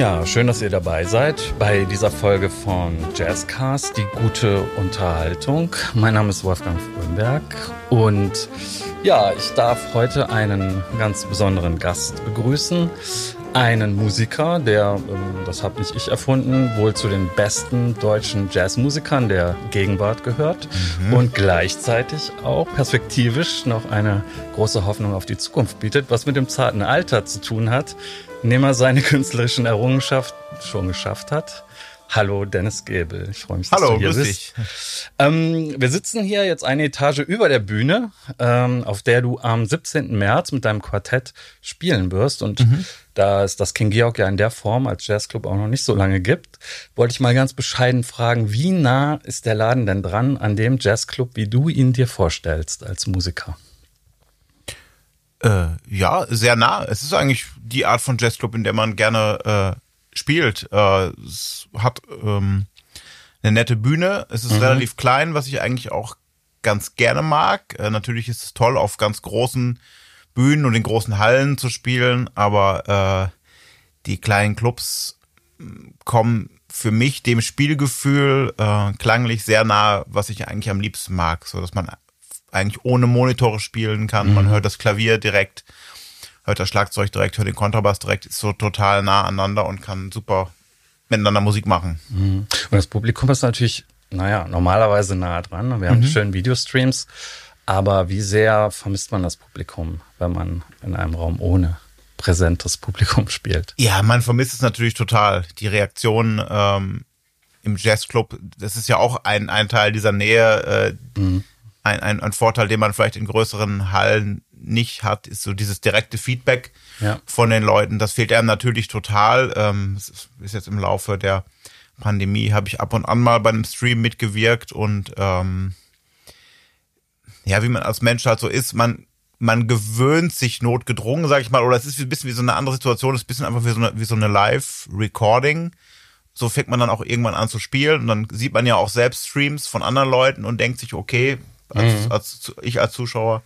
Ja, schön, dass ihr dabei seid bei dieser Folge von Jazzcast, die gute Unterhaltung. Mein Name ist Wolfgang Frömberg und ja, ich darf heute einen ganz besonderen Gast begrüßen. Einen Musiker, der, ähm, das habe nicht ich erfunden, wohl zu den besten deutschen Jazzmusikern der Gegenwart gehört mhm. und gleichzeitig auch perspektivisch noch eine große Hoffnung auf die Zukunft bietet, was mit dem zarten Alter zu tun hat, indem er seine künstlerischen Errungenschaften schon geschafft hat. Hallo Dennis Gebel, ich freue mich, dass Hallo, du hier bist. Ähm, wir sitzen hier jetzt eine Etage über der Bühne, ähm, auf der du am 17. März mit deinem Quartett spielen wirst. Und mhm. Da es das King Georg ja in der Form als Jazzclub auch noch nicht so lange gibt, wollte ich mal ganz bescheiden fragen, wie nah ist der Laden denn dran an dem Jazzclub, wie du ihn dir vorstellst als Musiker? Äh, ja, sehr nah. Es ist eigentlich die Art von Jazzclub, in der man gerne äh, spielt. Äh, es hat ähm, eine nette Bühne. Es ist mhm. relativ klein, was ich eigentlich auch ganz gerne mag. Äh, natürlich ist es toll, auf ganz großen Bühnen und in großen Hallen zu spielen, aber äh, die kleinen Clubs hm, kommen für mich dem Spielgefühl äh, klanglich sehr nah, was ich eigentlich am liebsten mag, so dass man eigentlich ohne Monitore spielen kann. Mhm. Man hört das Klavier direkt, hört das Schlagzeug direkt, hört den Kontrabass direkt, ist so total nah aneinander und kann super miteinander Musik machen. Mhm. Und das Publikum ist natürlich, naja, normalerweise nah dran. Wir haben mhm. schöne Videostreams. Aber wie sehr vermisst man das Publikum, wenn man in einem Raum ohne präsentes Publikum spielt? Ja, man vermisst es natürlich total. Die Reaktion ähm, im Jazzclub, das ist ja auch ein, ein Teil dieser Nähe. Äh, mhm ein, ein, ein Vorteil, den man vielleicht in größeren Hallen nicht hat, ist so dieses direkte Feedback ja. von den Leuten. Das fehlt einem natürlich total. Ähm, ist jetzt im Laufe der Pandemie, habe ich ab und an mal bei einem Stream mitgewirkt und ähm, ja, wie man als Mensch halt so ist, man man gewöhnt sich notgedrungen, sag ich mal, oder es ist ein bisschen wie so eine andere Situation, es ist ein bisschen einfach wie so eine, wie so eine Live-Recording. So fängt man dann auch irgendwann an zu spielen und dann sieht man ja auch selbst Streams von anderen Leuten und denkt sich, okay, als, mhm. als ich als Zuschauer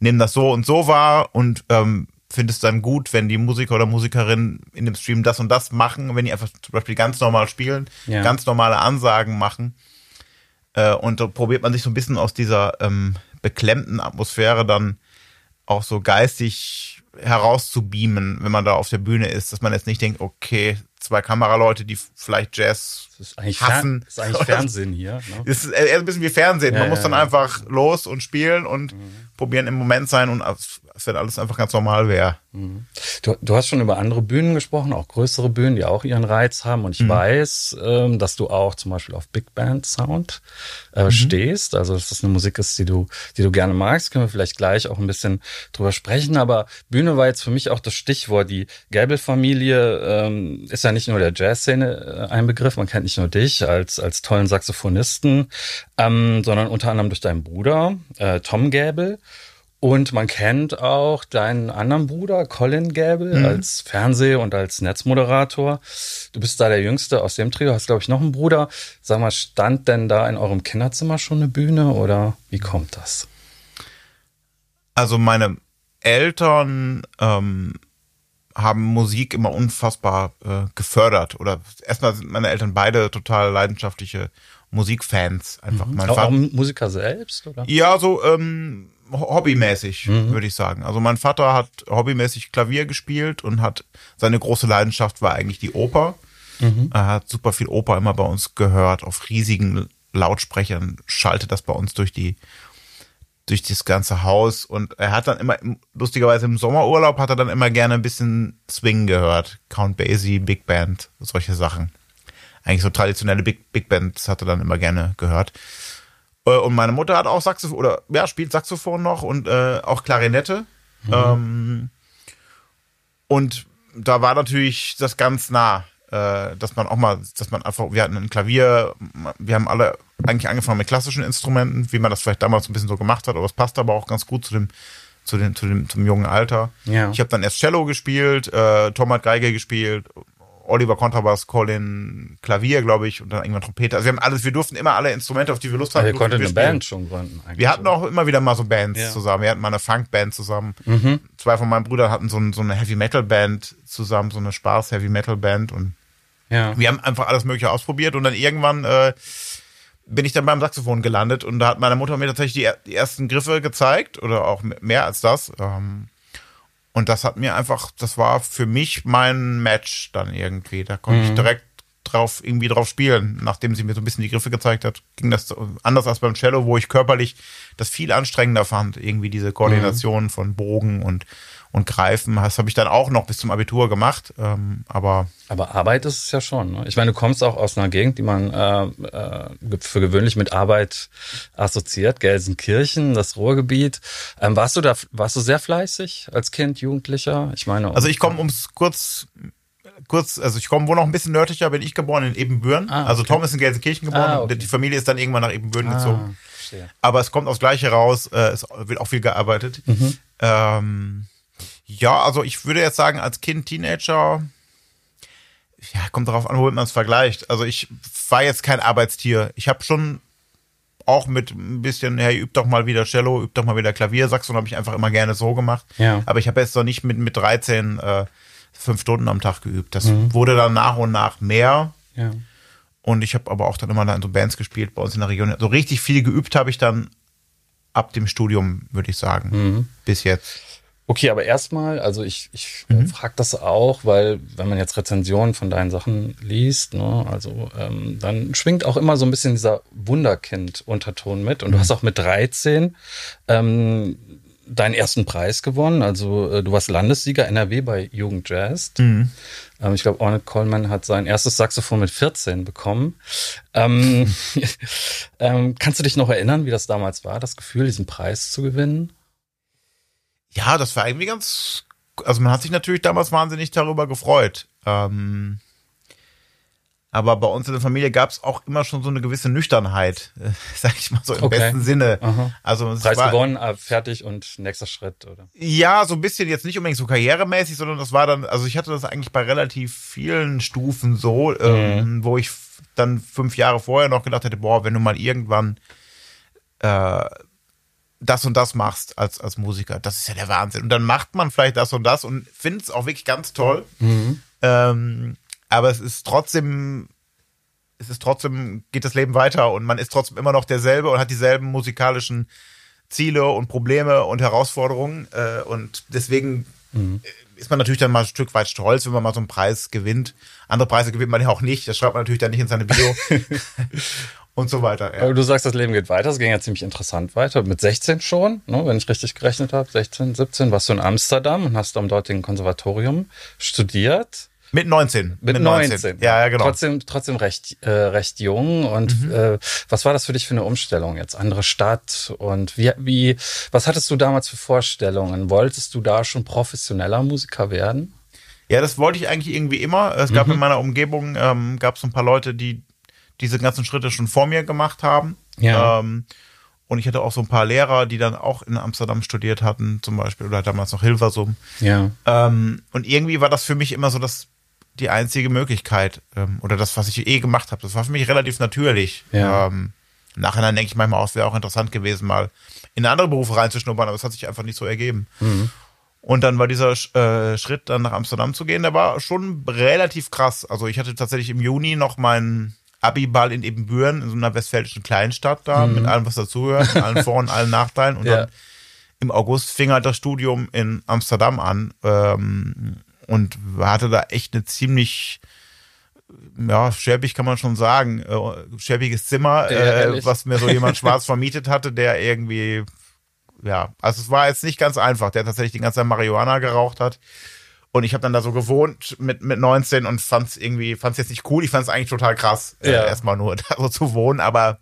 nehme das so und so wahr und ähm, finde es dann gut, wenn die Musiker oder Musikerin in dem Stream das und das machen, wenn die einfach zum Beispiel ganz normal spielen, ja. ganz normale Ansagen machen. Äh, und da probiert man sich so ein bisschen aus dieser ähm, beklemmten Atmosphäre dann auch so geistig herauszubeamen, wenn man da auf der Bühne ist, dass man jetzt nicht denkt, okay, zwei Kameraleute, die vielleicht Jazz das ist eigentlich hassen. das ist eigentlich Fernsehen hier. Ne? Das ist eher ein bisschen wie Fernsehen. Ja, Man muss dann ja. einfach los und spielen und mhm. Probieren im Moment sein und es wird alles einfach ganz normal wäre. Mhm. Du, du, hast schon über andere Bühnen gesprochen, auch größere Bühnen, die auch ihren Reiz haben. Und ich mhm. weiß, ähm, dass du auch zum Beispiel auf Big Band Sound äh, mhm. stehst. Also dass das eine Musik ist, die du, die du gerne magst. Können wir vielleicht gleich auch ein bisschen drüber sprechen. Aber Bühne war jetzt für mich auch das Stichwort. Die Gäbel-Familie ähm, ist ja nicht nur der Jazzszene äh, ein Begriff. Man kennt nicht nur dich als, als tollen Saxophonisten, ähm, sondern unter anderem durch deinen Bruder, äh, Tom Gäbel. Und man kennt auch deinen anderen Bruder, Colin Gable, mhm. als Fernseh- und als Netzmoderator. Du bist da der Jüngste aus dem Trio, hast, glaube ich, noch einen Bruder. Sag mal, stand denn da in eurem Kinderzimmer schon eine Bühne oder wie kommt das? Also meine Eltern ähm, haben Musik immer unfassbar äh, gefördert. Oder erstmal sind meine Eltern beide total leidenschaftliche Musikfans. Einfach mhm. mein auch, Vater, auch Musiker selbst, oder? Ja, so ähm, hobbymäßig, mhm. würde ich sagen. Also mein Vater hat hobbymäßig Klavier gespielt und hat seine große Leidenschaft war eigentlich die Oper. Mhm. Er hat super viel Oper immer bei uns gehört, auf riesigen Lautsprechern, schaltet das bei uns durch die durch das ganze Haus und er hat dann immer lustigerweise im Sommerurlaub hat er dann immer gerne ein bisschen Swing gehört, Count Basie, Big Band, solche Sachen. Eigentlich so traditionelle Big Big Bands hat er dann immer gerne gehört. Äh, und meine Mutter hat auch Saxophon, oder ja, spielt Saxophon noch und äh, auch Klarinette. Mhm. Ähm, und da war natürlich das ganz nah, äh, dass man auch mal, dass man einfach, wir hatten ein Klavier, wir haben alle eigentlich angefangen mit klassischen Instrumenten, wie man das vielleicht damals ein bisschen so gemacht hat, aber es passt aber auch ganz gut zu dem, zu dem, zu dem, zum jungen Alter. Ja. Ich habe dann erst Cello gespielt, äh, Tom hat Geige gespielt Oliver Kontrabass, Colin Klavier, glaube ich, und dann irgendwann Trompete. Also wir haben alles, wir durften immer alle Instrumente, auf die wir Lust hatten. Aber ihr konntet wir eine spielen. Band schon gründen. Wir hatten auch immer wieder mal so Bands Ja. zusammen. Wir hatten mal eine Funkband zusammen. Mhm. Zwei von meinen Brüdern hatten so, ein, so eine Heavy Metal Band zusammen, so eine Spaß Heavy Metal Band und Ja. wir haben einfach alles Mögliche ausprobiert und dann irgendwann äh, bin ich dann beim Saxophon gelandet und da hat meine Mutter mir tatsächlich die, die ersten Griffe gezeigt oder auch mehr als das. Ähm, und das hat mir einfach, das war für mich mein Match dann irgendwie. Da konnte ich direkt drauf irgendwie drauf spielen. Nachdem sie mir so ein bisschen die Griffe gezeigt hat, ging das anders als beim Cello, wo ich körperlich das viel anstrengender fand. Irgendwie diese Koordination von Bogen und und Greifen. Das habe ich dann auch noch bis zum Abitur gemacht. Ähm, aber Aber Arbeit ist es ja schon. Ne? Ich meine, du kommst auch aus einer Gegend, die man äh, äh, für gewöhnlich mit Arbeit assoziiert, Gelsenkirchen, das Ruhrgebiet. Ähm, warst du da, warst du sehr fleißig als Kind, Jugendlicher? Ich meine, Also ich komme ums kurz, kurz, also ich komme wohl noch ein bisschen nördlicher, bin ich geboren in Ebenbüren. Ah, Also okay. Tom ist in Gelsenkirchen geboren, Ah, okay. die Familie ist dann irgendwann nach Ebenbüren gezogen. ah, verstehe. Aber es kommt aufs Gleiche raus, äh, es wird auch viel gearbeitet. Mhm. Ähm, ja, also ich würde jetzt sagen, als Kind, Teenager, ja, kommt darauf an, womit man es vergleicht. Also ich war jetzt kein Arbeitstier. Ich habe schon auch mit ein bisschen, hey, üb doch mal wieder Cello, üb doch mal wieder Klavier, Saxon habe ich einfach immer gerne so gemacht. Ja. Aber ich habe jetzt noch nicht mit, mit 13 äh, fünf Stunden am Tag geübt. Das Mhm. wurde dann nach und nach mehr. Ja. Und ich habe aber auch dann immer da in so Bands gespielt bei uns in der Region. So richtig viel geübt habe ich dann ab dem Studium, würde ich sagen. Mhm. Bis jetzt. Okay, aber erstmal, also ich, ich äh, frage das auch, weil wenn man jetzt Rezensionen von deinen Sachen liest, ne, also ähm, dann schwingt auch immer so ein bisschen dieser Wunderkind-Unterton mit. Und du hast auch mit 13 ähm, deinen ersten Preis gewonnen. Also äh, du warst Landessieger NRW bei Jugend Jazz. Ähm, ich glaube, Ornette Coleman hat sein erstes Saxophon mit 14 bekommen. Ähm, ähm, kannst du dich noch erinnern, wie das damals war, das Gefühl, diesen Preis zu gewinnen? Ja, das war irgendwie ganz. Also man hat sich natürlich damals wahnsinnig darüber gefreut. Ähm, aber bei uns in der Familie gab es auch immer schon so eine gewisse Nüchternheit, äh, sag ich mal so im Okay. besten Sinne. Aha. Also es Preis war, gewonnen, äh, fertig und nächster Schritt, oder? Ja, so ein bisschen jetzt nicht unbedingt so karrieremäßig, sondern das war dann, also ich hatte das eigentlich bei relativ vielen Stufen so, ähm, wo ich dann fünf Jahre vorher noch gedacht hätte, boah, wenn du mal irgendwann äh, das und das machst als, als Musiker, das ist ja der Wahnsinn. Und dann macht man vielleicht das und das und findet es auch wirklich ganz toll. Ähm, aber es ist trotzdem, es ist trotzdem, geht das Leben weiter und man ist trotzdem immer noch derselbe und hat dieselben musikalischen Ziele und Probleme und Herausforderungen. Äh, und deswegen äh, ist man natürlich dann mal ein Stück weit stolz, wenn man mal so einen Preis gewinnt. Andere Preise gewinnt man ja auch nicht. Das schreibt man natürlich dann nicht in seine Bio. und so weiter. Ja. Aber du sagst, das Leben geht weiter. Es ging ja ziemlich interessant weiter. Mit 16 schon, ne, wenn ich richtig gerechnet habe. 16, 17 warst du in Amsterdam und hast am dortigen Konservatorium studiert. Mit 19. Mit, 19. Ja, ja, genau. Mhm. Trotzdem, trotzdem recht, äh, recht jung. Und äh, was war das für dich für eine Umstellung jetzt? Andere Stadt und wie, wie, was hattest du damals für Vorstellungen? Wolltest du da schon professioneller Musiker werden? Ja, das wollte ich eigentlich irgendwie immer. Es Mhm. gab in meiner Umgebung, ähm, gab es ein paar Leute, die diese ganzen Schritte schon vor mir gemacht haben. Ja. Ähm, und ich hatte auch so ein paar Lehrer, die dann auch in Amsterdam studiert hatten, zum Beispiel, oder damals noch Hilversum. Ja. Ähm, und irgendwie war das für mich immer so das, die einzige Möglichkeit, ähm, oder das, was ich eh gemacht habe. Das war für mich relativ natürlich. Ja. Ähm, Im Nachhinein denke ich manchmal auch, es wäre auch interessant gewesen, mal in andere Berufe reinzuschnuppern, aber es hat sich einfach nicht so ergeben. Und dann war dieser äh, Schritt, dann nach Amsterdam zu gehen, der war schon relativ krass. Also ich hatte tatsächlich im Juni noch meinen Abiball in Ebenbüren, in so einer westfälischen Kleinstadt da, mit allem, was dazugehört, mit allen Vor- und allen Nachteilen. Und Ja. dann im August fing halt das Studium in Amsterdam an ähm, und hatte da echt eine ziemlich ja, schäbig kann man schon sagen, äh, schäbiges Zimmer, äh, was mir so jemand schwarz vermietet hatte, der irgendwie, ja, also es war jetzt nicht ganz einfach, der tatsächlich die ganze Zeit Marihuana geraucht hat. Und ich habe dann da so gewohnt mit, mit 19 und fand es irgendwie, fand es jetzt nicht cool, ich fand es eigentlich total krass, äh, Ja. erstmal nur da so zu wohnen, aber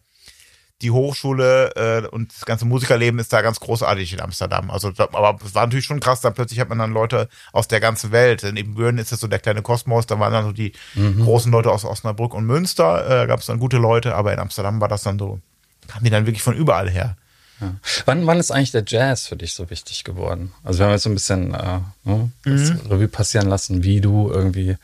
die Hochschule äh, und das ganze Musikerleben ist da ganz großartig in Amsterdam. Also, aber es war natürlich schon krass, da plötzlich hat man dann Leute aus der ganzen Welt. In Ebenbüren ist das so der kleine Kosmos, da waren dann so die großen Leute aus Osnabrück und Münster, äh, gab es dann gute Leute, aber in Amsterdam war das dann so, kamen die dann wirklich von überall her. Ja. Wann, wann ist eigentlich der Jazz für dich so wichtig geworden? Also wir haben jetzt so ein bisschen äh, ne, mhm. Revue passieren lassen, wie du irgendwie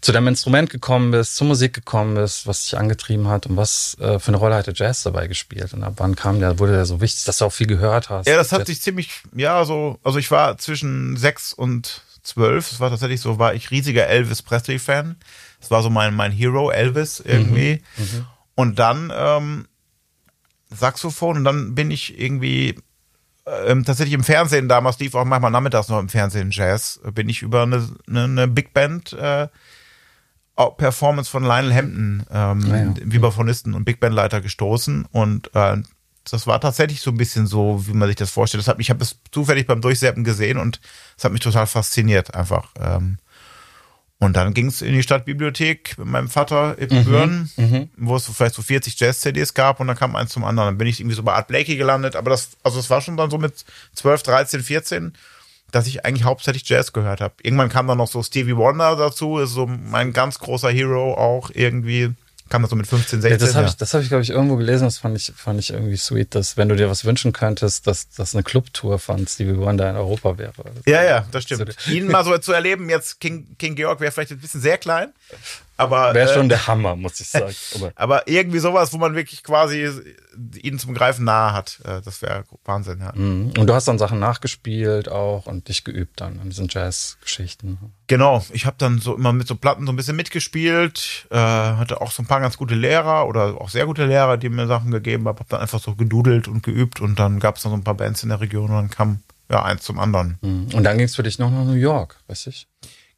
zu deinem Instrument gekommen bist, zur Musik gekommen bist, was dich angetrieben hat und was äh, für eine Rolle hat der Jazz dabei gespielt und ab wann kam der, wurde der so wichtig, dass du auch viel gehört hast? Ja, das hat sich ziemlich, ja, so, also ich war zwischen sechs und zwölf, es war tatsächlich so, war ich riesiger Elvis Presley-Fan. Das war so mein, mein Hero, Elvis irgendwie. Mhm. Mhm. Und dann ähm, Saxophon und dann bin ich irgendwie ähm, tatsächlich im Fernsehen, damals lief auch manchmal nachmittags noch im Fernsehen Jazz, bin ich über eine, eine, eine Big Band äh, Performance von Lionel Hampton, ähm, ah, ja. Vibraphonisten und Big Band Leiter gestoßen und äh, das war tatsächlich so ein bisschen so, wie man sich das vorstellt. Das hat, ich habe es zufällig beim Durchseppen gesehen und es hat mich total fasziniert einfach. Ähm, und dann ging es in die Stadtbibliothek mit meinem Vater in mhm, Büren, mhm. wo es vielleicht so 40 Jazz-CDs gab und dann kam eins zum anderen. Dann bin ich irgendwie so bei Art Blakey gelandet, aber das, also es war schon dann so mit 12, 13, 14, dass ich eigentlich hauptsächlich Jazz gehört habe. Irgendwann kam dann noch so Stevie Wonder dazu, ist so mein ganz großer Hero auch irgendwie kam das so mit 15, 16. Ja, das habe ja. ich, das hab ich glaube ich, irgendwo gelesen. Das fand ich, fand ich irgendwie sweet, dass wenn du dir was wünschen könntest, dass das eine Clubtour von Stevie Wonder in Europa wäre. ja, ja, das stimmt. Ihn mal so zu erleben, jetzt King, King Georg wäre vielleicht ein bisschen sehr klein. Aber wäre schon äh, der Hammer, muss ich sagen. Aber, aber, irgendwie sowas, wo man wirklich quasi ihn zum Greifen nahe hat, äh, das wäre Wahnsinn. Ja. Mhm. Und du hast dann Sachen nachgespielt auch und dich geübt dann an diesen Jazz-Geschichten. Genau, ich habe dann so immer mit so Platten so ein bisschen mitgespielt, äh, hatte auch so ein paar ganz gute Lehrer oder auch sehr gute Lehrer, die mir Sachen gegeben haben, habe dann einfach so gedudelt und geübt und dann gab es noch so ein paar Bands in der Region und dann kam ja eins zum anderen. Mhm. Und dann ging es für dich noch nach New York, weiß ich?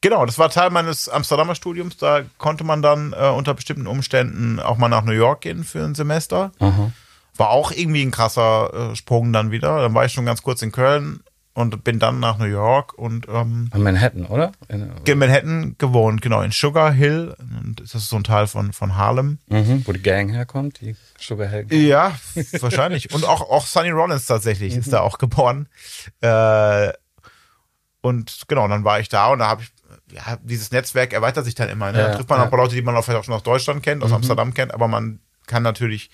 Genau, das war Teil meines Amsterdamer Studiums. Da konnte man dann äh, unter bestimmten Umständen auch mal nach New York gehen für ein Semester. Aha. War auch irgendwie ein krasser äh, Sprung dann wieder. Dann war ich schon ganz kurz in Köln und bin dann nach New York und ähm, in Manhattan, oder? In, in Manhattan gewohnt, genau, in Sugar Hill. Und das ist so ein Teil von, von Harlem. Mhm, wo die Gang herkommt, die Sugar Hill. Gang. Ja, wahrscheinlich. Und auch, auch Sonny Rollins tatsächlich mhm. ist da auch geboren. Äh, und genau, dann war ich da und da habe ich ja, dieses Netzwerk erweitert sich dann immer. Ne? Ja, da trifft man ja. auch ein paar Leute, die man auch vielleicht auch schon aus Deutschland kennt, aus mhm. Amsterdam kennt, aber man kann natürlich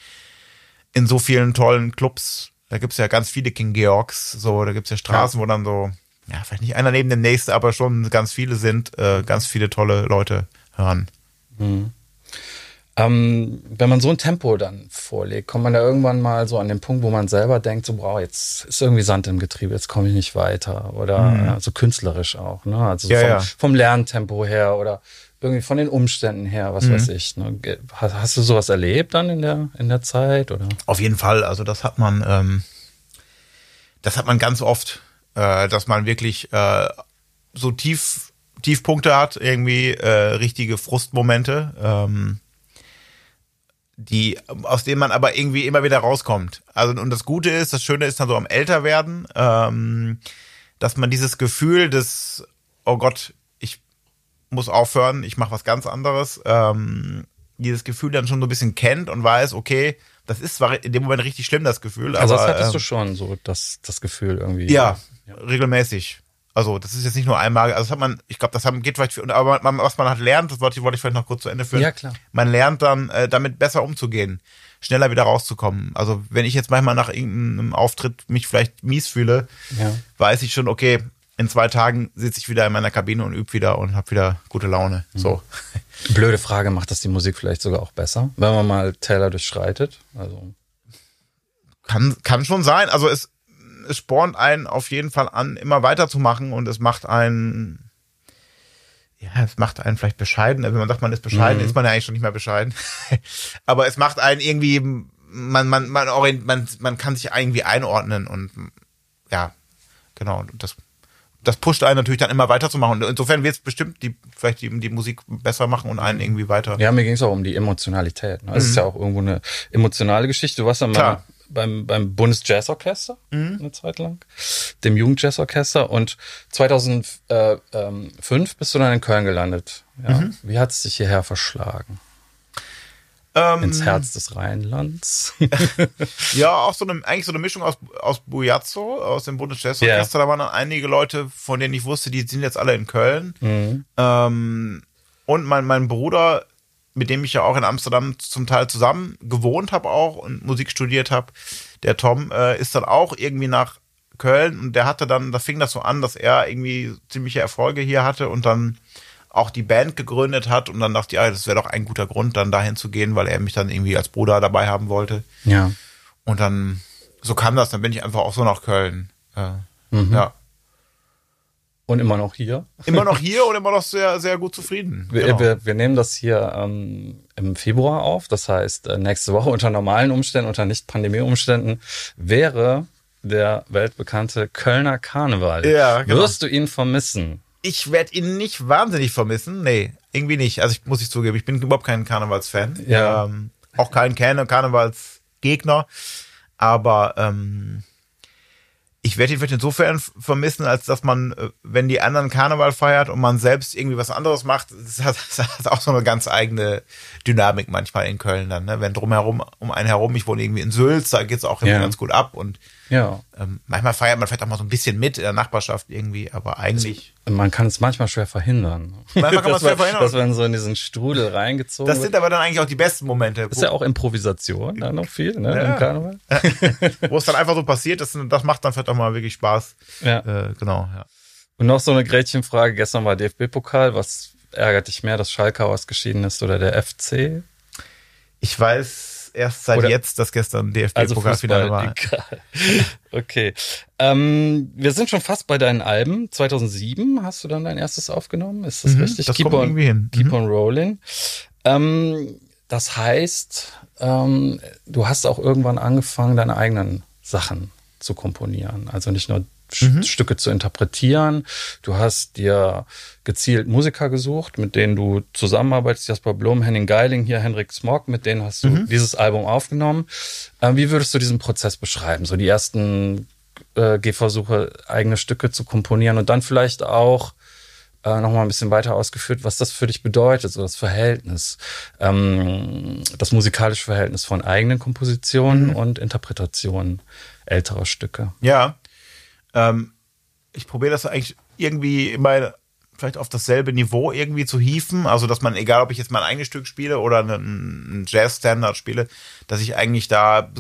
in so vielen tollen Clubs, da gibt's ja ganz viele King Georgs, so, da gibt's ja Straßen, ja. wo dann so, ja, vielleicht nicht einer neben dem nächsten, aber schon ganz viele sind, äh, ganz viele tolle Leute hören. Mhm. Ähm, wenn man so ein Tempo dann vorlegt, kommt man da irgendwann mal so an den Punkt, wo man selber denkt, so, wow, jetzt ist irgendwie Sand im Getriebe, jetzt komme ich nicht weiter. Oder mhm. ja, so künstlerisch auch, ne? Also ja, vom, ja. vom, Lerntempo her oder irgendwie von den Umständen her, was mhm. weiß ich. Ne? Hast, hast, du sowas erlebt dann in der, in der Zeit? Oder? Auf jeden Fall. Also das hat man, ähm, das hat man ganz oft, äh, dass man wirklich äh, so tief, Tiefpunkte hat, irgendwie äh, richtige Frustmomente. Ähm, die, aus denen man aber irgendwie immer wieder rauskommt. Also, und das Gute ist, das Schöne ist dann so am Älterwerden, ähm, dass man dieses Gefühl des, oh Gott, ich muss aufhören, ich mache was ganz anderes, ähm, dieses Gefühl dann schon so ein bisschen kennt und weiß, okay, das ist zwar in dem Moment richtig schlimm, das Gefühl. Also aber, das hattest ähm, du schon, so das, das Gefühl irgendwie. Ja, ja, regelmäßig. Also das ist jetzt nicht nur einmal, also das hat man, ich glaube, das haben, geht vielleicht, aber man, was man hat lernt, das wollte, wollte ich vielleicht noch kurz zu Ende führen. Ja, klar. Man lernt dann, äh, damit besser umzugehen, schneller wieder rauszukommen. Also wenn ich jetzt manchmal nach irgendeinem Auftritt mich vielleicht mies fühle, ja. weiß ich schon, okay, in zwei Tagen sitze ich wieder in meiner Kabine und übe wieder und habe wieder gute Laune. Mhm. So. Blöde Frage, macht das die Musik vielleicht sogar auch besser, wenn man mal Taylor durchschreitet? Also kann, kann schon sein. Also es, es spornt einen auf jeden Fall an, immer weiterzumachen und es macht einen, ja, es macht einen vielleicht bescheiden. Also wenn man sagt, man ist bescheiden, mhm. ist man ja eigentlich schon nicht mehr bescheiden. Aber es macht einen irgendwie, man, man, man, man, man kann sich irgendwie einordnen und ja, genau, das, das pusht einen natürlich dann immer weiterzumachen. Insofern wird es bestimmt die, vielleicht die, die Musik besser machen und einen irgendwie weiter. Ja, mir ging es auch um die Emotionalität. Ne? Es mhm. ist ja auch irgendwo eine emotionale Geschichte. Du warst ja mal beim, beim Bundesjazzorchester mhm. eine Zeit lang, dem Jugendjazzorchester. Und 2005 bist du dann in Köln gelandet. Ja. Mhm. Wie hat es dich hierher verschlagen? Ähm, Ins Herz des Rheinlands. ja, auch so eine, eigentlich so eine Mischung aus, aus Bujazzo, aus dem Bundesjazzorchester. Yeah. Da waren dann einige Leute, von denen ich wusste, die sind jetzt alle in Köln. Mhm. Ähm, und mein, mein Bruder mit dem ich ja auch in Amsterdam zum Teil zusammen gewohnt habe auch und Musik studiert habe, der Tom, äh, ist dann auch irgendwie nach Köln und der hatte dann, da fing das so an, dass er irgendwie ziemliche Erfolge hier hatte und dann auch die Band gegründet hat und dann dachte ich, ja, das wäre doch ein guter Grund, dann dahin zu gehen, weil er mich dann irgendwie als Bruder dabei haben wollte. Ja. Und dann, so kam das, dann bin ich einfach auch so nach Köln. Äh, mhm. Ja. Und immer noch hier. Immer noch hier und immer noch sehr, sehr gut zufrieden. Wir, genau. wir, wir nehmen das hier ähm, im Februar auf. Das heißt, äh, nächste Woche unter normalen Umständen, unter Nicht-Pandemie-Umständen wäre der weltbekannte Kölner Karneval. Ja, genau. Wirst du ihn vermissen? Ich werde ihn nicht wahnsinnig vermissen. Nee, irgendwie nicht. Also ich muss ich zugeben, ich bin überhaupt kein Karnevalsfan. Ja. Ähm, auch kein Karnevalsgegner. Aber ähm, ich werde ihn vielleicht insofern vermissen, als dass man, äh, wenn die anderen Karneval feiert und man selbst irgendwie was anderes macht, das hat, das hat auch so eine ganz eigene Dynamik manchmal in Köln dann, ne? Wenn drumherum, um einen herum, ich wohne irgendwie in Sülz, da geht's auch immer ja. ganz gut ab und ja. Ähm, manchmal feiert man vielleicht auch mal so ein bisschen mit in der Nachbarschaft irgendwie, aber eigentlich. Man kann es manchmal schwer verhindern. Manchmal kann man es schwer verhindern. Dass man so in diesen Strudel reingezogen Das sind aber dann eigentlich auch die besten Momente. Das ist ja auch Improvisation, da noch viel, ne, ja. im Karneval. Wo es dann einfach so passiert, das, das macht dann vielleicht auch mal wirklich Spaß. Ja. Äh, genau, ja. Und noch so eine Gretchenfrage. Gestern war DFB-Pokal. Was ärgert dich mehr, dass Schalke ausgeschieden ist oder der FC? Ich weiß erst seit Oder jetzt, dass gestern DFB-Pokalfinale also war. Egal. Okay. Ähm, wir sind schon fast bei deinen Alben. 2007 hast du dann dein erstes aufgenommen. Ist das mhm, richtig? Das Keep, on, irgendwie hin. Keep mhm. on Rolling. Ähm, das heißt, ähm, du hast auch irgendwann angefangen, deine eigenen Sachen zu komponieren. Also nicht nur mhm. Stücke zu interpretieren. Du hast dir gezielt Musiker gesucht, mit denen du zusammenarbeitest. Jasper Blum, Henning Geiling, hier Henrik Smog, mit denen hast du mhm. dieses Album aufgenommen. Ähm, wie würdest du diesen Prozess beschreiben? So die ersten äh, Gehversuche, eigene Stücke zu komponieren und dann vielleicht auch äh, nochmal ein bisschen weiter ausgeführt, was das für dich bedeutet, so das Verhältnis, ähm, das musikalische Verhältnis von eigenen Kompositionen mhm. und Interpretationen älterer Stücke. Ja, ähm, ich probiere das eigentlich irgendwie immer vielleicht auf dasselbe Niveau irgendwie zu hieven. Also, dass man, egal ob ich jetzt mein eigenes Stück spiele oder einen Jazz-Standard spiele, dass ich eigentlich da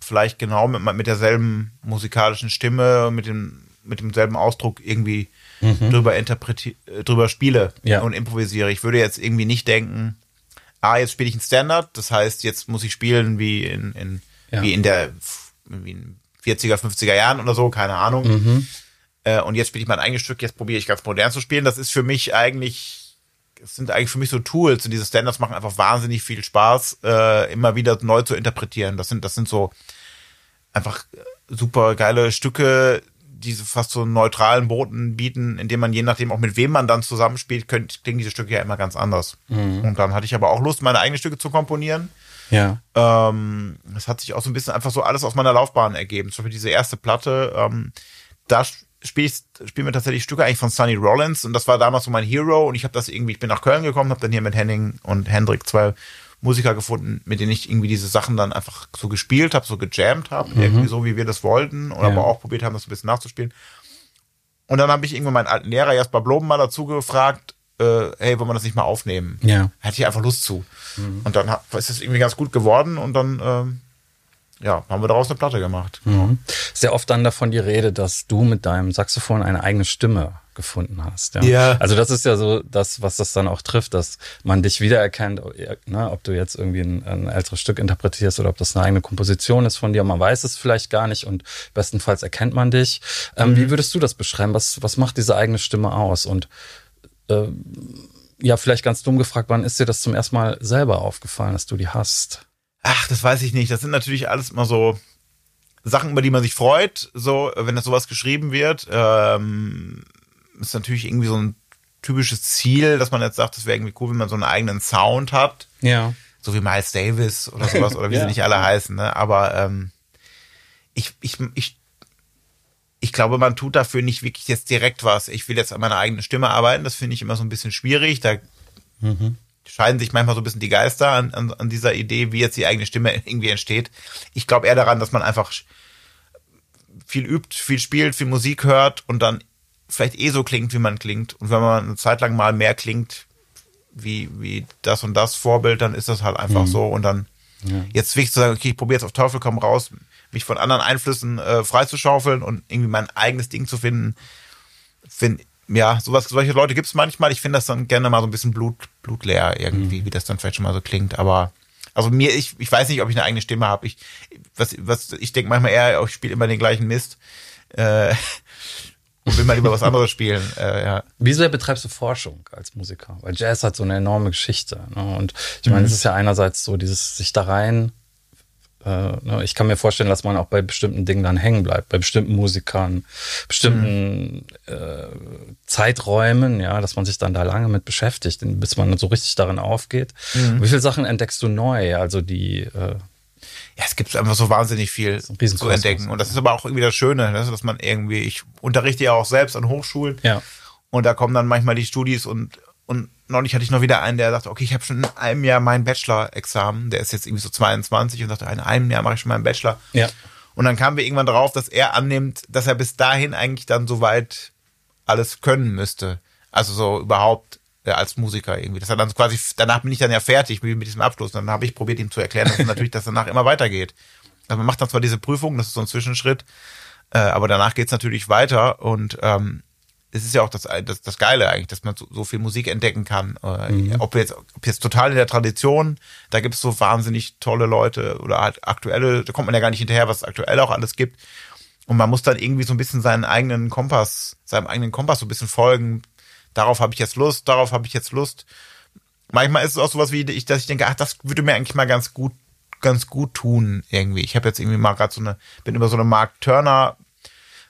vielleicht genau mit, mit derselben musikalischen Stimme, mit dem, mit demselben Ausdruck irgendwie mhm. drüber interpretiere, drüber spiele ja. und improvisiere. Ich würde jetzt irgendwie nicht denken, ah, jetzt spiele ich einen Standard, das heißt, jetzt muss ich spielen wie in, in ja. wie in der, wie in 40er, 50er Jahren oder so, keine Ahnung. Mhm. Äh, und jetzt spiele ich mein eigenes Stück, jetzt probiere ich ganz modern zu spielen. Das ist für mich eigentlich, es sind eigentlich für mich so Tools und diese Standards machen einfach wahnsinnig viel Spaß, äh, immer wieder neu zu interpretieren. Das sind, das sind so einfach super geile Stücke, die fast so einen neutralen Boden bieten, indem man je nachdem auch mit wem man dann zusammenspielt, könnt, klingen diese Stücke ja immer ganz anders. Mhm. Und dann hatte ich aber auch Lust, meine eigenen Stücke zu komponieren. Ja. Ähm, das hat sich auch so ein bisschen einfach so alles aus meiner Laufbahn ergeben. Zum Beispiel diese erste Platte, ähm, da spiele ich spielen wir tatsächlich Stücke eigentlich von Sonny Rollins und das war damals so mein Hero und ich habe das irgendwie, ich bin nach Köln gekommen, habe dann hier mit Henning und Hendrik zwei Musiker gefunden, mit denen ich irgendwie diese Sachen dann einfach so gespielt habe, so gejammt habe, mhm. irgendwie so, wie wir das wollten und ja. aber auch probiert haben, das ein bisschen nachzuspielen. Und dann habe ich irgendwann meinen alten Lehrer Jasper Bloben mal dazu gefragt, äh, hey, wollen wir das nicht mal aufnehmen? Ja. Hatte ich einfach Lust zu. Mhm. Und dann hat, ist es irgendwie ganz gut geworden und dann ähm, ja, haben wir daraus eine Platte gemacht. Mhm. Sehr oft dann davon die Rede, dass du mit deinem Saxophon eine eigene Stimme gefunden hast. Ja. ja. Also das ist ja so das, was das dann auch trifft, dass man dich wiedererkennt, ne, ob du jetzt irgendwie ein, ein älteres Stück interpretierst oder ob das eine eigene Komposition ist von dir. Man weiß es vielleicht gar nicht und bestenfalls erkennt man dich. Ähm, mhm. Wie würdest du das beschreiben? Was, was macht diese eigene Stimme aus? Und äh, ja, vielleicht ganz dumm gefragt, wann ist dir das zum ersten Mal selber aufgefallen, dass du die hast? Ach, das weiß ich nicht. Das sind natürlich alles immer so Sachen, über die man sich freut. So, wenn das sowas geschrieben wird, ähm, ist natürlich irgendwie so ein typisches Ziel, dass man jetzt sagt, es wäre irgendwie cool, wenn man so einen eigenen Sound hat. Ja. So wie Miles Davis oder sowas, oder wie ja. sie nicht alle heißen, ne? Aber ähm, ich, ich, ich, ich glaube, man tut dafür nicht wirklich jetzt direkt was. Ich will jetzt an meiner eigenen Stimme arbeiten, das finde ich immer so ein bisschen schwierig. Da mhm scheiden sich manchmal so ein bisschen die Geister an, an, an dieser Idee, wie jetzt die eigene Stimme irgendwie entsteht. Ich glaube eher daran, dass man einfach viel übt, viel spielt, viel Musik hört und dann vielleicht eh so klingt, wie man klingt. Und wenn man eine Zeit lang mal mehr klingt, wie, wie das und das Vorbild, dann ist das halt einfach mhm. so. Und dann ja. jetzt wichtig zu sagen, okay, ich probiere jetzt auf Teufel komm raus, mich von anderen Einflüssen äh, freizuschaufeln und irgendwie mein eigenes Ding zu finden. Find, ja, sowas, solche Leute gibt es manchmal. Ich finde das dann gerne mal so ein bisschen blut, blutleer irgendwie, mhm. wie das dann vielleicht schon mal so klingt. Aber also mir, ich, ich weiß nicht, ob ich eine eigene Stimme habe. Ich, was, was, ich denke manchmal eher, ich spiele immer den gleichen Mist. Äh, und will mal lieber was anderes spielen. Äh, ja. Wie sehr betreibst du Forschung als Musiker? Weil Jazz hat so eine enorme Geschichte. Ne? Und ich meine, mhm. es ist ja einerseits so dieses sich da rein äh, ne, ich kann mir vorstellen, dass man auch bei bestimmten Dingen dann hängen bleibt, bei bestimmten Musikern, bestimmten mhm. äh, Zeiträumen, ja, dass man sich dann da lange mit beschäftigt, bis man so richtig darin aufgeht. Mhm. Wie viele Sachen entdeckst du neu? Also die äh, ja, es gibt einfach so wahnsinnig viel zu entdecken. Und das ist aber auch irgendwie das Schöne, ne, dass man irgendwie, ich unterrichte ja auch selbst an Hochschulen. Ja. Und da kommen dann manchmal die Studis und, und neulich hatte ich noch wieder einen, der sagte, okay, ich habe schon in einem Jahr mein Bachelor-Examen, der ist jetzt irgendwie so 22 und sagte, in einem Jahr mache ich schon meinen Bachelor. Ja. Und dann kamen wir irgendwann drauf, dass er annimmt, dass er bis dahin eigentlich dann soweit alles können müsste. Also so überhaupt äh, als Musiker irgendwie. Das hat dann quasi, danach bin ich dann ja fertig mit, mit diesem Abschluss. Und dann habe ich probiert, ihm zu erklären, dass natürlich das danach immer weitergeht. Also man macht dann zwar diese Prüfung, das ist so ein Zwischenschritt, äh, aber danach geht's natürlich weiter und ähm, es ist ja auch das, das, das Geile eigentlich, dass man so, so viel Musik entdecken kann. Äh, mhm. Ob, jetzt, ob jetzt total in der Tradition, da gibt es so wahnsinnig tolle Leute oder halt aktuelle, da kommt man ja gar nicht hinterher, was es aktuell auch alles gibt. Und man muss dann irgendwie so ein bisschen seinen eigenen Kompass, seinem eigenen Kompass so ein bisschen folgen. Darauf habe ich jetzt Lust, darauf habe ich jetzt Lust. Manchmal ist es auch sowas wie, ich, dass ich denke, ach, das würde mir eigentlich mal ganz gut, ganz gut tun irgendwie. Ich habe jetzt irgendwie mal gerade so eine, bin über so eine Mark Turner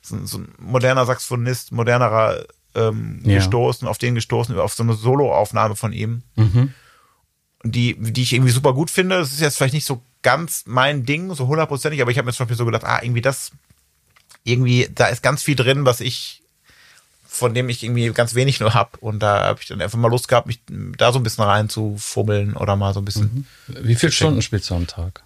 so, so ein moderner Saxophonist, modernerer ähm, ja. gestoßen, auf den gestoßen, auf so eine Soloaufnahme von ihm. Mhm. Die, die ich irgendwie super gut finde. Das ist jetzt vielleicht nicht so ganz mein Ding, so hundertprozentig, aber ich habe mir zum Beispiel so gedacht, ah, irgendwie das, irgendwie, da ist ganz viel drin, was ich, von dem ich irgendwie ganz wenig nur hab. Und da habe ich dann einfach mal Lust gehabt, mich da so ein bisschen reinzufummeln oder mal so ein bisschen. Mhm. Wie viele Stunden spielst du am Tag?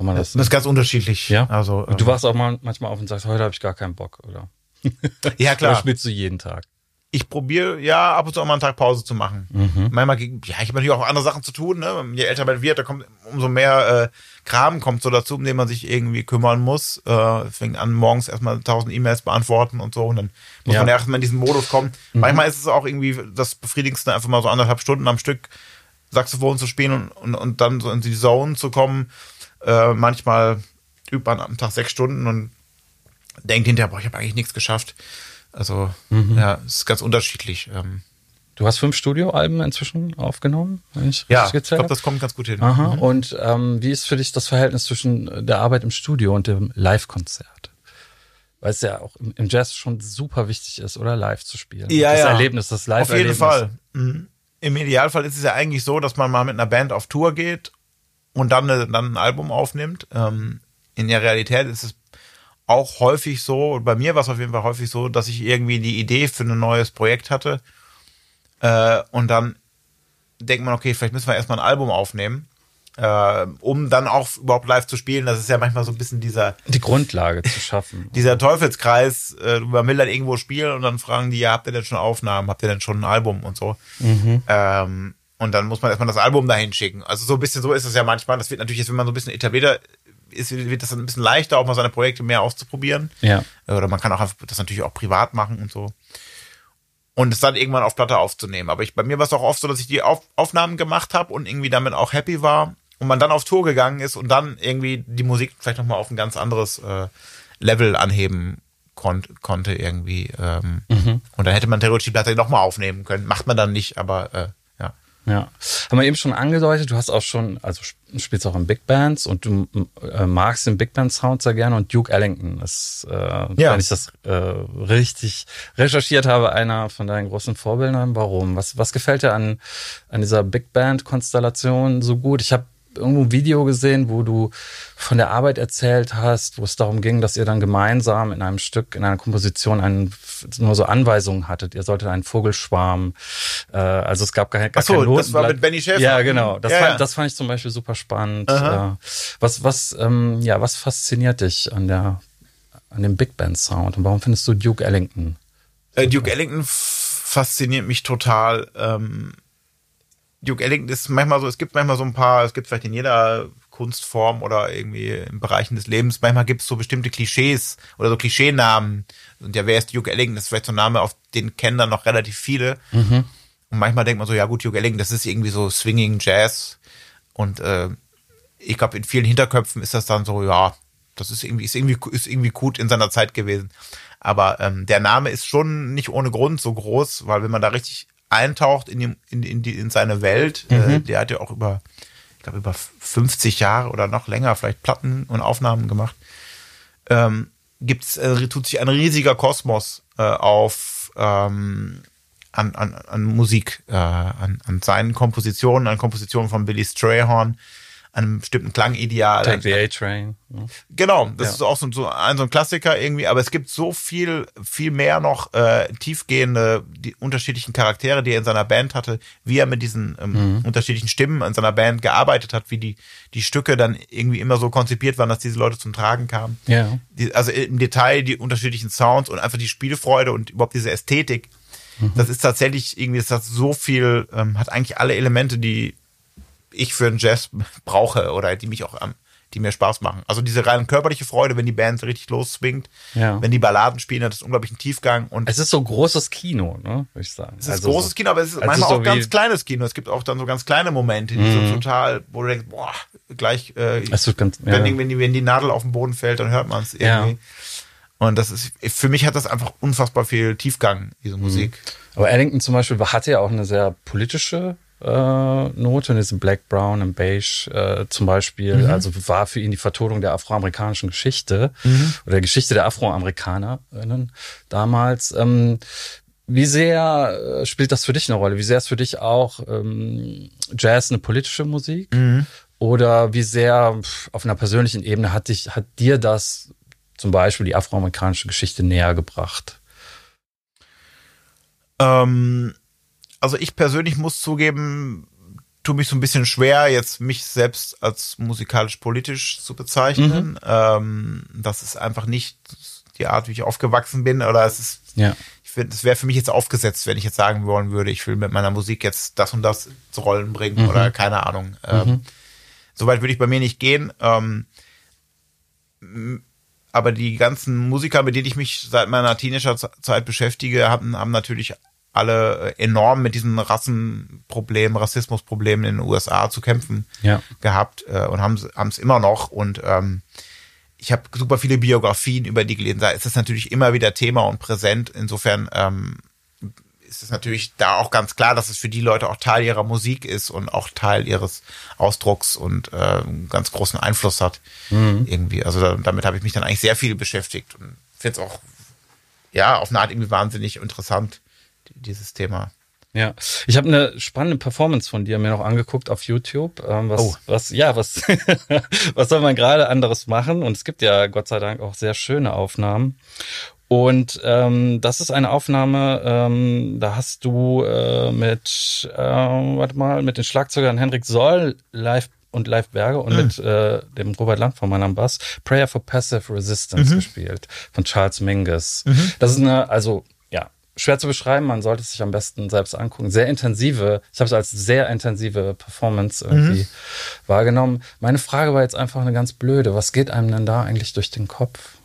Kann man das? Das ist ganz unterschiedlich. Ja. Also, du ähm, wachst auch mal, manchmal auf und sagst, heute habe ich gar keinen Bock, oder? ja, klar. Oder spielst du jeden Tag? Ich probiere ja ab und zu auch mal einen Tag Pause zu machen. Mhm. Manchmal, ja, ich habe natürlich auch andere Sachen zu tun. Ne? Je älter man wird, da kommt umso mehr äh, Kram kommt so dazu, um den man sich irgendwie kümmern muss. Äh, fängt an, morgens erstmal tausend E-Mails beantworten und so. Und dann muss ja. man erstmal in diesen Modus kommen. Mhm. Manchmal ist es auch irgendwie das Befriedigendste, einfach mal so anderthalb Stunden am Stück Saxophon zu spielen und, und, und dann so in die Zone zu kommen äh, manchmal übt man am Tag sechs Stunden und denkt hinterher, boah, ich habe eigentlich nichts geschafft. Also, mhm. ja, es ist ganz unterschiedlich. Ähm, Du hast fünf Studioalben inzwischen aufgenommen, wenn ich ja, ich glaube, das kommt ganz gut hin. Aha. Mhm. Und ähm, wie ist für dich das Verhältnis zwischen der Arbeit im Studio und dem Live-Konzert? Weil es ja auch im Jazz schon super wichtig ist, oder live zu spielen. Ja, das ja. Erlebnis, das Live-Erlebnis. Auf jeden Fall. Mhm. Im Idealfall ist es ja eigentlich so, dass man mal mit einer Band auf Tour geht und dann, dann ein Album aufnimmt. Ähm, in der Realität ist es auch häufig so, und bei mir war es auf jeden Fall häufig so, dass ich irgendwie die Idee für ein neues Projekt hatte äh, und dann denkt man, okay, vielleicht müssen wir erstmal ein Album aufnehmen, äh, um dann auch überhaupt live zu spielen. Das ist ja manchmal so ein bisschen dieser... Die Grundlage zu schaffen. dieser Teufelskreis, äh, man will dann irgendwo spielen und dann fragen die, ja, habt ihr denn schon Aufnahmen, habt ihr denn schon ein Album und so. Mhm. Ähm, und dann muss man erstmal das Album dahin schicken. Also so ein bisschen so ist es ja manchmal. Das wird natürlich jetzt, wenn man so ein bisschen etablierter ist, wird das ein bisschen leichter, auch mal seine Projekte mehr auszuprobieren. Ja. Oder man kann auch das natürlich auch privat machen und so. Und es dann irgendwann auf Platte aufzunehmen. Aber ich, bei mir war es auch oft so, dass ich die auf, Aufnahmen gemacht habe und irgendwie damit auch happy war. Und man dann auf Tour gegangen ist und dann irgendwie die Musik vielleicht nochmal auf ein ganz anderes äh, Level anheben kon konnte irgendwie. Ähm, mhm. Und dann hätte man theoretisch die Platte nochmal aufnehmen können. Macht man dann nicht, aber äh, ja, haben wir eben schon angedeutet, du hast auch schon, also spielst auch in Big Bands und du äh, magst den Big Band Sound sehr gerne und Duke Ellington ist, äh, ja. wenn ich das äh, richtig recherchiert habe, einer von deinen großen Vorbildern. Warum? Was, was gefällt dir an, an dieser Big Band Konstellation so gut? Ich habe irgendwo ein Video gesehen, wo du von der Arbeit erzählt hast, wo es darum ging, dass ihr dann gemeinsam in einem Stück, in einer Komposition einen, nur so Anweisungen hattet. Ihr solltet einen Vogelschwarm, äh, also es gab gar, gar Ach so, kein das war mit Benny Schäfer. Ja, genau. Das, ja, fand, ja. das fand ich zum Beispiel super spannend. Aha. Was, was, ähm, ja, was fasziniert dich an der, an dem Big Band Sound und warum findest du Duke Ellington? Äh, Duke Ellington fasziniert mich total. Ähm Duke Ellington ist manchmal so, es gibt manchmal so ein paar, es gibt vielleicht in jeder Kunstform oder irgendwie in Bereichen des Lebens, manchmal gibt es so bestimmte Klischees oder so Klischeenamen. Und ja, wer ist Duke Ellington? Das ist vielleicht so ein Name, auf den kennen dann noch relativ viele. Mhm. Und manchmal denkt man so, ja gut, Duke Ellington, das ist irgendwie so Swinging Jazz. Und äh, ich glaube, in vielen Hinterköpfen ist das dann so, ja, das ist irgendwie, ist irgendwie, ist irgendwie gut in seiner Zeit gewesen. Aber ähm, der Name ist schon nicht ohne Grund so groß, weil wenn man da richtig eintaucht in, die, in, in, die, in seine Welt, äh, Mhm. der hat ja auch über, ich glaube, über 50 Jahre oder noch länger vielleicht Platten und Aufnahmen gemacht, ähm, gibt's, äh, tut sich ein riesiger Kosmos äh, auf ähm, an, an, an Musik, äh, an, an seinen Kompositionen, an Kompositionen von Billy Strayhorn, an einem bestimmten Klangideal. Take the A-Train. Ja. Genau, das Ja. ist auch so, so, ein, so ein Klassiker irgendwie, aber es gibt so viel, viel mehr noch äh, tiefgehende, die unterschiedlichen Charaktere, die er in seiner Band hatte, wie er mit diesen ähm, unterschiedlichen Stimmen in seiner Band gearbeitet hat, wie die, die Stücke dann irgendwie immer so konzipiert waren, dass diese Leute zum Tragen kamen. Ja. Die, also im Detail die unterschiedlichen Sounds und einfach die Spielfreude und überhaupt diese Ästhetik. Das ist tatsächlich irgendwie, das hat so viel, ähm, hat eigentlich alle Elemente, die ich für einen Jazz brauche oder die mich auch am, die mir Spaß machen. Also diese rein körperliche Freude, wenn die Band richtig losswingt, Ja. wenn die Balladen spielen, hat das unglaublichen Tiefgang und Es ist so großes Kino, ne, würde ich sagen. es ist großes Kino, aber es ist also manchmal so auch ganz kleines Kino. Es gibt auch dann so ganz kleine Momente, die so total, wo du denkst, boah, gleich, äh, Es ganz, ja. wenn, die, wenn, die, wenn die Nadel auf den Boden fällt, dann hört man es irgendwie. Ja. Und das ist, für mich hat das einfach unfassbar viel Tiefgang, diese Mhm. Musik. Aber Ellington zum Beispiel hatte ja auch eine sehr politische Note in diesem Black, Brown und Beige äh, zum Beispiel. Mhm. Also war für ihn die Vertonung der afroamerikanischen Geschichte Mhm. oder der Geschichte der Afroamerikanerinnen damals. Ähm, wie sehr äh, spielt das für dich eine Rolle? Wie sehr ist für dich auch ähm, Jazz eine politische Musik? Mhm. Oder wie sehr auf einer persönlichen Ebene hat dich, hat dir das zum Beispiel die afroamerikanische Geschichte näher gebracht? Ähm, also ich persönlich muss zugeben, tue mich so ein bisschen schwer, jetzt mich selbst als musikalisch-politisch zu bezeichnen. Ähm, das ist einfach nicht die Art, wie ich aufgewachsen bin. Oder es ist, Ja. ich finde, es wäre für mich jetzt aufgesetzt, wenn ich jetzt sagen wollen würde, ich will mit meiner Musik jetzt das und das zu Rollen bringen oder keine Ahnung. Ähm, Soweit würde ich bei mir nicht gehen. Ähm, aber die ganzen Musiker, mit denen ich mich seit meiner Teenagerzeit beschäftige, haben, haben natürlich alle äh, enorm mit diesen Rassenproblemen, Rassismusproblemen in den USA zu kämpfen Ja. gehabt äh, und haben es immer noch. Und ähm, ich habe super viele Biografien über die gelesen. Da ist es natürlich immer wieder Thema und präsent. Insofern ähm, ist es natürlich da auch ganz klar, dass es für die Leute auch Teil ihrer Musik ist und auch Teil ihres Ausdrucks und äh, einen ganz großen Einfluss hat irgendwie. Also da, damit habe ich mich dann eigentlich sehr viel beschäftigt und finde es auch ja auf eine Art irgendwie wahnsinnig interessant dieses Thema. Ja, ich habe eine spannende Performance von dir mir noch angeguckt auf YouTube. Ähm, was, Oh. was, ja, was, was soll man gerade anderes machen? Und es gibt ja Gott sei Dank auch sehr schöne Aufnahmen. Und ähm, das ist eine Aufnahme, ähm, da hast du äh, mit, äh, warte mal, mit den Schlagzeugern Henrik Soll live und Live Berger und mit äh, dem Robert Landvormann am Bass Prayer for Passive Resistance gespielt von Charles Mingus. Das ist eine, also schwer zu beschreiben, man sollte es sich am besten selbst angucken. Sehr intensive, ich habe es als sehr intensive Performance irgendwie wahrgenommen. Meine Frage war jetzt einfach eine ganz blöde. Was geht einem denn da eigentlich durch den Kopf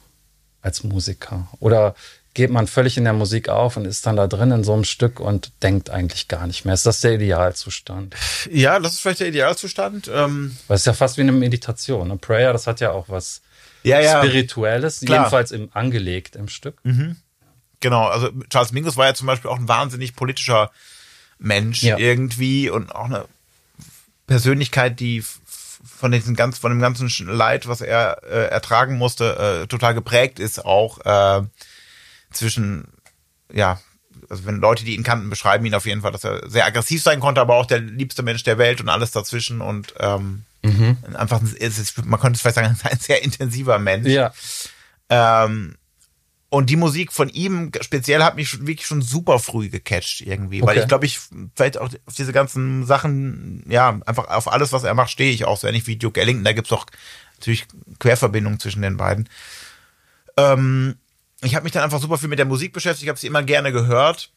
als Musiker? Oder geht man völlig in der Musik auf und ist dann da drin in so einem Stück und denkt eigentlich gar nicht mehr? Ist das der Idealzustand? Ja, das ist vielleicht der Idealzustand. Ähm, Weil es ist ja fast wie eine Meditation. Ne? Prayer, das hat ja auch was ja, ja. Spirituelles, Klar. jedenfalls im, angelegt im Stück. Genau, also Charles Mingus war ja zum Beispiel auch ein wahnsinnig politischer Mensch Ja. irgendwie und auch eine Persönlichkeit, die von diesem ganz, von dem ganzen Leid, was er äh, ertragen musste, äh, total geprägt ist, auch äh, zwischen, ja, also wenn Leute, die ihn kannten, beschreiben ihn auf jeden Fall, dass er sehr aggressiv sein konnte, aber auch der liebste Mensch der Welt und alles dazwischen und ähm, einfach, es ist, man könnte es vielleicht sagen, ein sehr intensiver Mensch. Ja, Ähm, und die Musik von ihm speziell hat mich wirklich schon super früh gecatcht irgendwie, weil Okay. ich glaube, ich vielleicht auch auf diese ganzen Sachen, ja, einfach auf alles, was er macht, stehe ich auch so ähnlich wie Duke Ellington. Da gibt's auch natürlich Querverbindungen zwischen den beiden. Ähm, ich habe mich dann einfach super viel mit der Musik beschäftigt, ich habe sie immer gerne gehört.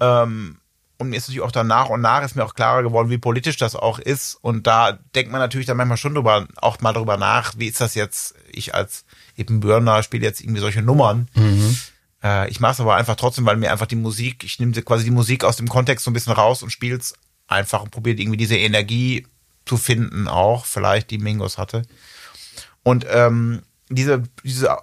Ähm, und mir ist natürlich auch danach und nach ist mir auch klarer geworden, wie politisch das auch ist. Und da denkt man natürlich dann manchmal schon drüber, auch mal drüber nach, wie ist das jetzt, ich als eben Bürner spiele jetzt irgendwie solche Nummern. Mhm. Äh, ich mache es aber einfach trotzdem, weil mir einfach die Musik, ich nehme quasi die Musik aus dem Kontext so ein bisschen raus und spiele es einfach und probiere irgendwie diese Energie zu finden auch, vielleicht die Mingos hatte. Und ähm, diese, diese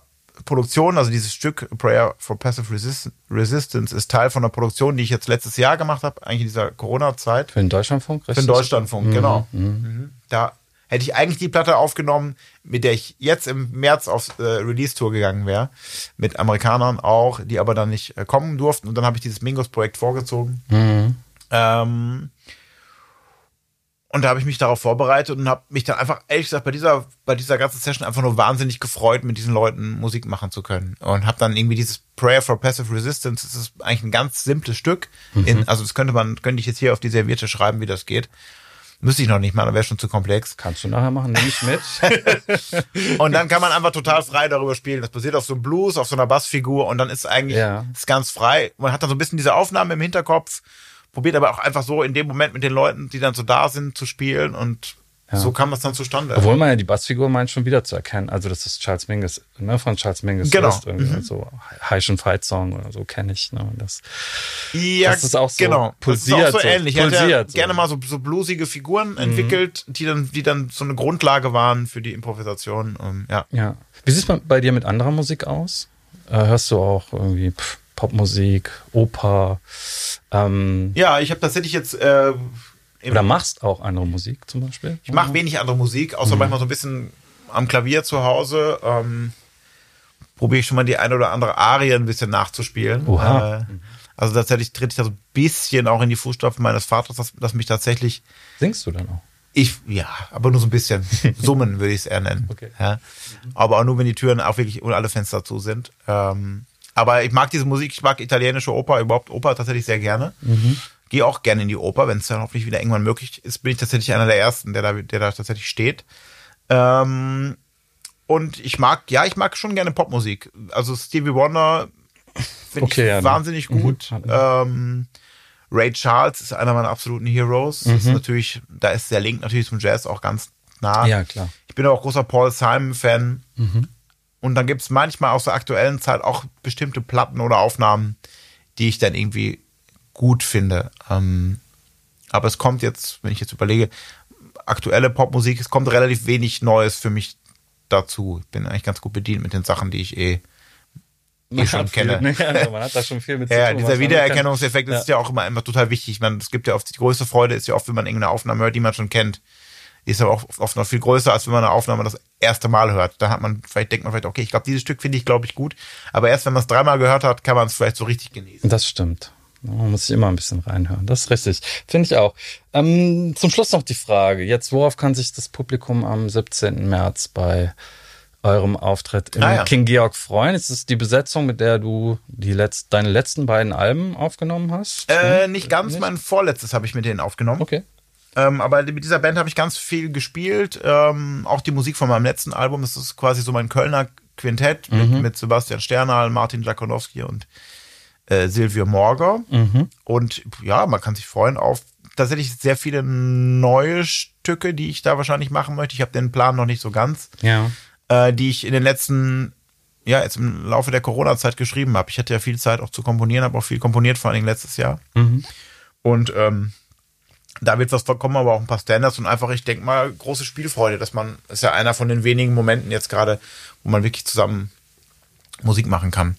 Produktion, also dieses Stück Prayer for Passive Resist Resistance, ist Teil von einer Produktion, die ich jetzt letztes Jahr gemacht habe, eigentlich in dieser Corona-Zeit. Für den Deutschlandfunk, richtig? Für den Deutschlandfunk, mhm. genau. Mhm. mhm. Da hätte ich eigentlich die Platte aufgenommen, mit der ich jetzt im März auf äh, Release-Tour gegangen wäre, mit Amerikanern auch, die aber dann nicht äh, kommen durften. Und dann habe ich dieses Mingos-Projekt vorgezogen. Mhm. Ähm, und da habe ich mich darauf vorbereitet und habe mich dann einfach, ehrlich gesagt, bei dieser, bei dieser ganzen Session einfach nur wahnsinnig gefreut, mit diesen Leuten Musik machen zu können. Und habe dann irgendwie dieses Prayer for Passive Resistance, das ist eigentlich ein ganz simples Stück. Mhm. In, also das könnte man, könnte ich jetzt hier auf die Serviette schreiben, wie das geht. Müsste ich noch nicht mal, dann wäre schon zu komplex. Kannst du nachher machen, nehme ich mit. und dann kann man einfach total frei darüber spielen. Das basiert auf so einem Blues, auf so einer Bassfigur und dann ist eigentlich ja. ist ganz frei. Man hat dann so ein bisschen diese Aufnahme im Hinterkopf probiert aber auch einfach so in dem Moment mit den Leuten, die dann so da sind, zu spielen und ja. so kam das dann zustande. Obwohl man ja die Bassfigur meint schon wieder zu erkennen. Also das ist Charles Mingus, ne, von Charles Mingus. Genau. Ist mhm. So Heischen Fight Song oder so kenne ich. Ne, das, ja, das ist auch so genau. pulsiert. Das ist auch so ähnlich. Pulsiert, er hat ja gerne mal so, so bluesige Figuren mhm. entwickelt, die dann, die dann so eine Grundlage waren für die Improvisation. Um, ja. ja. Wie sieht es bei dir mit anderer Musik aus? Äh, hörst du auch irgendwie pff, Popmusik, Oper. Ähm, ja, ich habe tatsächlich jetzt. Äh, oder machst auch andere Musik zum Beispiel? Ich mache wenig andere Musik, außer mhm. manchmal so ein bisschen am Klavier zu Hause. Ähm, Probiere ich schon mal die eine oder andere Arie ein bisschen nachzuspielen. Oha. Äh, also tatsächlich tritt ich da so ein bisschen auch in die Fußstapfen meines Vaters, dass, dass mich tatsächlich. Singst du dann auch? Ich, ja, aber nur so ein bisschen. Summen würde ich es eher nennen. Okay. Ja. Aber auch nur, wenn die Türen auch wirklich und alle Fenster zu sind. Ähm, aber ich mag diese Musik, ich mag italienische Oper, überhaupt Oper tatsächlich sehr gerne. Mhm. Gehe auch gerne in die Oper, wenn es dann hoffentlich wieder irgendwann möglich ist, bin ich tatsächlich einer der ersten, der da, der da tatsächlich steht. Ähm, und ich mag, ja, ich mag schon gerne Popmusik. Also Stevie Wonder finde okay, ich ja, ne? wahnsinnig mhm. gut. Mhm. Ähm, Ray Charles ist einer meiner absoluten Heroes. Mhm. Ist natürlich, da ist der Link natürlich zum Jazz auch ganz nah. Ja, klar. Ich bin auch großer Paul Simon-Fan. Mhm. Und dann gibt es manchmal aus der aktuellen Zeit auch bestimmte Platten oder Aufnahmen, die ich dann irgendwie gut finde. Ähm, aber es kommt jetzt, wenn ich jetzt überlege, aktuelle Popmusik, es kommt relativ wenig Neues für mich dazu. Ich bin eigentlich ganz gut bedient mit den Sachen, die ich eh, eh schon kenne. Ne? Also man hat da schon viel mit ja, zu tun. Dieser Wiedererkennungseffekt ja. ist ja auch immer, immer total wichtig. Man, es gibt ja oft die größte Freude, ist ja oft, wenn man irgendeine Aufnahme hört, die man schon kennt ist aber auch oft noch viel größer, als wenn man eine Aufnahme das erste Mal hört. Da hat man, vielleicht denkt man vielleicht, okay, ich glaube, dieses Stück finde ich, glaube ich, gut. Aber erst wenn man es dreimal gehört hat, kann man es vielleicht so richtig genießen. Das stimmt. Man muss sich immer ein bisschen reinhören. Das ist richtig. Finde ich auch. Ähm, zum Schluss noch die Frage. Jetzt, worauf kann sich das Publikum am 17. März bei eurem Auftritt im ah, ja. King Georg freuen? Ist es die Besetzung, mit der du die letzt, deine letzten beiden Alben aufgenommen hast? Äh, hm? nicht ganz. Nicht? Mein vorletztes habe ich mit denen aufgenommen. Okay. Ähm, aber mit dieser Band habe ich ganz viel gespielt. Ähm, auch die Musik von meinem letzten Album, das ist quasi so mein Kölner Quintett mhm. mit, mit, Sebastian Sternal, Martin Jakonowski und äh, Silvio Morger. Mhm. Und ja, man kann sich freuen auf tatsächlich sehr viele neue Stücke, die ich da wahrscheinlich machen möchte. Ich habe den Plan noch nicht so ganz. Ja. Äh, die ich in den letzten, ja, jetzt im Laufe der Corona-Zeit geschrieben habe. Ich hatte ja viel Zeit auch zu komponieren, habe auch viel komponiert, vor allem letztes Jahr. Mhm. Und ähm, da wird was kommen, aber auch ein paar Standards und einfach, ich denke mal, große Spielfreude, dass man, ist ja einer von den wenigen Momenten jetzt gerade, wo man wirklich zusammen Musik machen kann.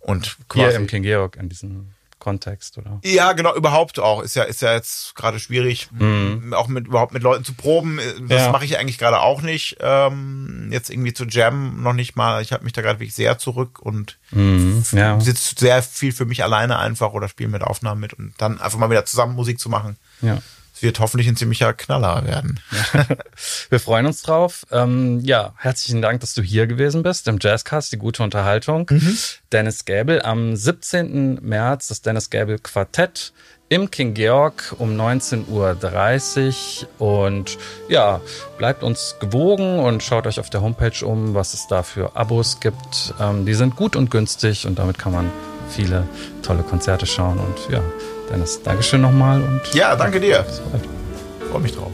Und quasi. Hier im King Georg in diesem Kontext, oder? Ja, genau, überhaupt auch. Ist ja, ist ja jetzt gerade schwierig, mhm. auch mit überhaupt mit Leuten zu proben. Das ja. mache ich eigentlich gerade auch nicht. Ähm, jetzt irgendwie zu jammen noch nicht mal. Ich habe mich da gerade wirklich sehr zurück und mhm. ja. sitze sehr viel für mich alleine einfach oder spiele mit Aufnahmen mit und dann einfach mal wieder zusammen Musik zu machen. Ja. Es wird hoffentlich ein ziemlicher Knaller werden. Wir freuen uns drauf. Ähm, ja, herzlichen Dank, dass du hier gewesen bist im Jazzcast, die gute Unterhaltung. Mhm. Dennis Gäbel am 17. März, das Dennis Gäbel Quartett im King Georg um 19.30 Uhr. Und ja, bleibt uns gewogen und schaut euch auf der Homepage um, was es da für Abos gibt. Ähm, die sind gut und günstig und damit kann man viele tolle Konzerte schauen. Und ja, Dennis, Dankeschön nochmal und ja, danke dir. Freue mich drauf.